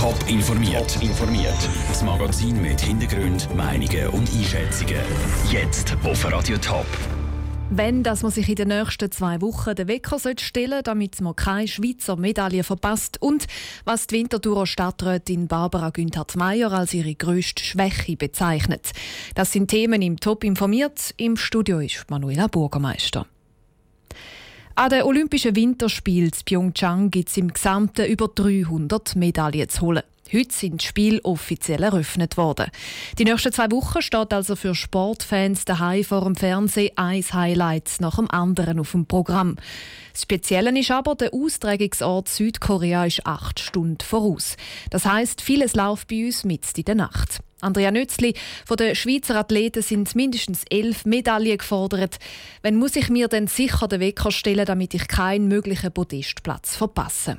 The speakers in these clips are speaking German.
Top informiert. Top informiert. Das Magazin mit Hintergrund, Meinungen und Einschätzungen. Jetzt auf Radio Top. Wenn dass man sich in den nächsten zwei Wochen den Wecker stellen sollte, damit man keine Schweizer Medaille verpasst und was die Winterthurer Stadträtin Barbara Günther-Meyer als ihre grösste Schwäche bezeichnet. Das sind Themen im Top informiert. Im Studio ist Manuela Bürgermeister. An den Olympischen Winterspielen in Pyeongchang gibt es im Gesamten über 300 Medaillen zu holen. Heute sind die Spiele offiziell eröffnet worden. Die nächsten zwei Wochen steht also für Sportfans daheim vor dem Fernsehen ein Highlight nach dem anderen auf dem Programm. Das Spezielle ist aber, der Austragungsort Südkorea ist acht Stunden voraus. Das heißt, vieles läuft bei uns mit in der Nacht. Andrea Nützli, von den Schweizer Athleten sind mindestens elf Medaillen gefordert. Wenn muss ich mir denn sicher den Wecker stellen, damit ich keinen möglichen Podestplatz verpasse?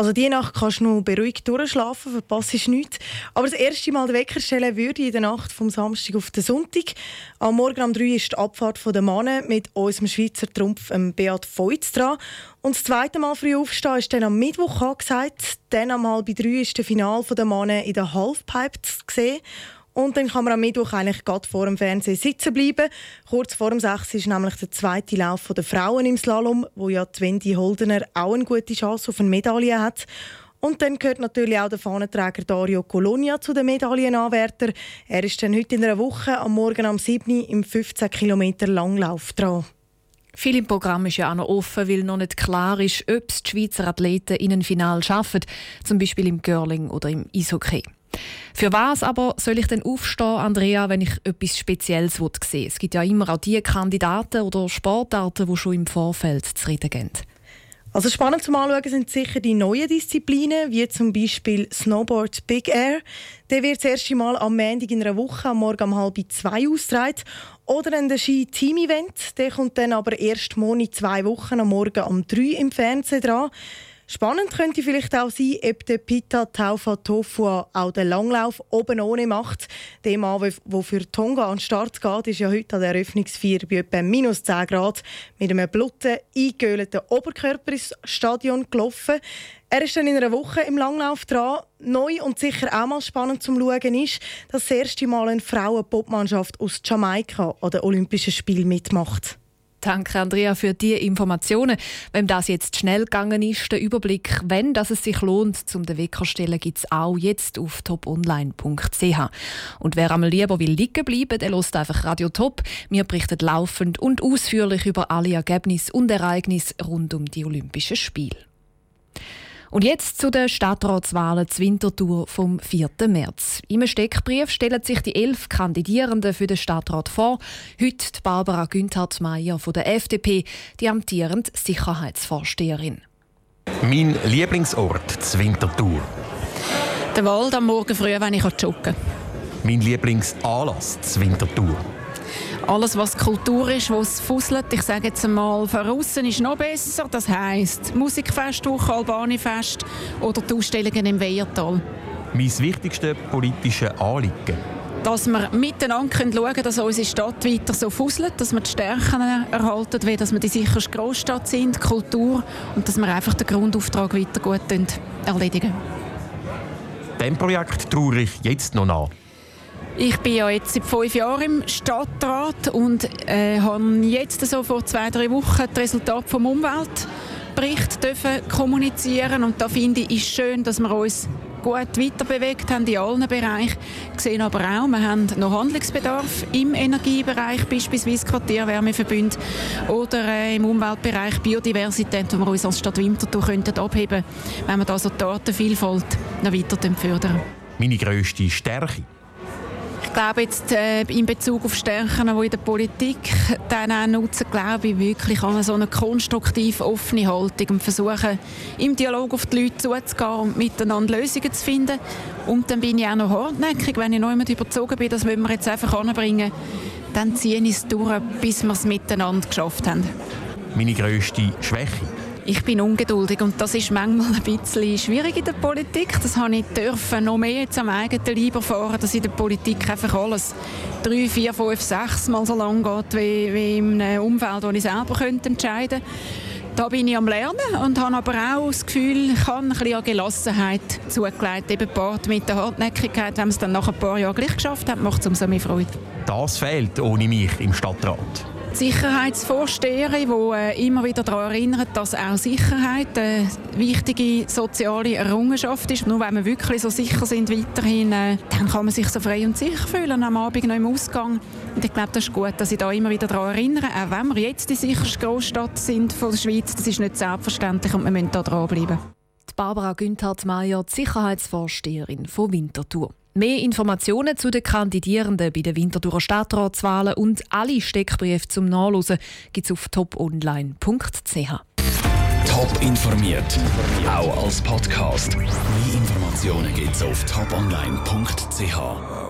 Also die Nacht kannst du noch beruhigt durchschlafen, verpasst nichts. Aber das erste Mal den Wecker stellen würde ich in der Nacht vom Samstag auf den Sonntag. Am Morgen um 3 ist die Abfahrt der Mannen mit unserem Schweizer Trumpf Beat Feutz dran. Und das zweite Mal früh aufstehen ist dann am Mittwoch angesagt. Dann am halb drei ist das Finale der Mannen in der Halfpipe zu sehen. Und dann kann man am Mittwoch eigentlich gerade vor dem Fernsehen sitzen bleiben. Kurz vor dem 6 ist nämlich der zweite Lauf der Frauen im Slalom, wo ja Wendy Holdener auch eine gute Chance auf eine Medaille hat. Und dann gehört natürlich auch der Fahnenträger Dario Colonia zu den Medaillenanwärtern. Er ist dann heute in einer Woche am Morgen am 7. im 15 Kilometer Langlauf dran. Viel im Programm ist ja auch noch offen, weil noch nicht klar ist, ob es die Schweizer Athleten in ein Final schaffen, zum Beispiel im Curling oder im Eishockey. Für was aber soll ich denn aufstehen, Andrea, wenn ich etwas Spezielles sehen Es gibt ja immer auch die Kandidaten oder Sportarten, die schon im Vorfeld zufrieden gehen. Also spannend zum Anschauen sind sicher die neuen Disziplinen, wie zum Beispiel Snowboard Big Air. Der wird das erste Mal am Montag in einer Woche am Morgen um halb zwei ausgetragen. Oder ein Ski Team Event. Der kommt dann aber erst morgen zwei Wochen am Morgen um drei im Fernsehen dran. Spannend könnte vielleicht auch sein, ob der Pita Taufa Tofu auch den Langlauf oben ohne macht. Der Mann, der für Tonga an den Start geht, ist ja heute an der Eröffnungsfeier bei etwa minus 10 Grad mit einem blutigen, eingehöhlten Oberkörper ins Stadion gelaufen. Er ist dann in einer Woche im Langlauf dran. Neu und sicher auch mal spannend zum Schauen ist, dass das erste Mal eine Frauenpopmannschaft aus Jamaika an den Olympischen Spielen mitmacht. Danke, Andrea, für die Informationen. Wenn das jetzt schnell gegangen ist, der Überblick, wenn das es sich lohnt, zum den Wecker stellen, gibt es auch jetzt auf toponline.ch. Und wer einmal lieber will liegen bleiben, der lässt einfach Radio Top. Wir berichten laufend und ausführlich über alle Ergebnisse und Ereignisse rund um die Olympischen Spiele. Und jetzt zu den Stadtratswahlen zur Wintertour vom 4. März. Im Steckbrief stellen sich die elf Kandidierenden für den Stadtrat vor. Heute die Barbara Günthard-Meyer von der FDP, die amtierende Sicherheitsvorsteherin. Mein Lieblingsort zur Wintertour. Der Wald am Morgen früh, wenn ich joggen Mein Lieblingsanlass zur Wintertour alles, was Kultur ist, was fusselt, ich sage jetzt einmal, voraus ist noch besser. Das heisst Musikfestwoche, Albanifest oder die Ausstellungen im Weiertal. Mein wichtigstes politisches Anliegen dass wir miteinander schauen können, dass unsere Stadt weiter so fusselt, dass wir die Stärken erhalten, wie dass wir die sicherste Großstadt sind, Kultur und dass wir einfach den Grundauftrag weiter gut erledigen. Dem Projekt traue ich jetzt noch nach. Ich bin ja jetzt seit fünf Jahren im Stadtrat und äh, habe jetzt so vor zwei, drei Wochen das Resultat vom Umweltbericht dürfen kommunizieren und da finde ich, ist schön, dass wir uns gut weiterbewegt haben in allen Bereichen. Wir sehen aber auch, wir haben noch Handlungsbedarf im Energiebereich, beispielsweise Quartierwärmeverbünde oder äh, im Umweltbereich Biodiversität, wo wir uns als Stadt Winterthur könnten abheben wenn wir da so die Artenvielfalt noch weiter fördern. Meine grösste Stärke ich glaube jetzt äh, in Bezug auf Stärken, die in der Politik dann auch nutzen, glaube ich wirklich an so eine konstruktiv offene Haltung und versuchen, im Dialog auf die Leute zuzugehen und miteinander Lösungen zu finden. Und dann bin ich auch noch hartnäckig, wenn ich noch jemand überzogen bin, das wollen wir jetzt einfach anbringen, dann ziehe ich es durch, bis wir es miteinander geschafft haben. Meine grösste Schwäche? Ich bin ungeduldig und das ist manchmal ein bisschen schwierig in der Politik. Das habe ich dürfen noch mehr jetzt am eigenen Leib erfahren, dass in der Politik einfach alles drei, vier, fünf, sechs Mal so lang geht wie, wie in einem Umfeld, wo ich selber könnte entscheiden könnte. Da bin ich am Lernen und habe aber auch das Gefühl, ich habe ein bisschen Gelassenheit zugelegt. Eben Part mit der Hartnäckigkeit, wenn man es dann nach ein paar Jahren gleich geschafft hat, macht es umso mehr Freude. Das fehlt ohne mich im Stadtrat. Sicherheitsvorsteherin, die äh, immer wieder daran erinnert, dass auch Sicherheit eine wichtige soziale Errungenschaft ist. Nur wenn wir wirklich so sicher sind weiterhin, äh, dann kann man sich so frei und sicher fühlen am Abend noch im Ausgang. Und ich glaube, das ist gut, dass ich da immer wieder daran erinnere, auch wenn wir jetzt die sicherste Großstadt sind von der Schweiz, das ist nicht selbstverständlich und wir müssen da dranbleiben. Barbara Günthard-Meyer, die Sicherheitsvorsteherin von Winterthur. Mehr Informationen zu den Kandidierenden bei den Winterthurer Stadtratswahlen und alle Steckbriefe zum Nachlesen gibt es auf toponline.ch. Top informiert, auch als Podcast. Mehr Informationen gibt es auf toponline.ch.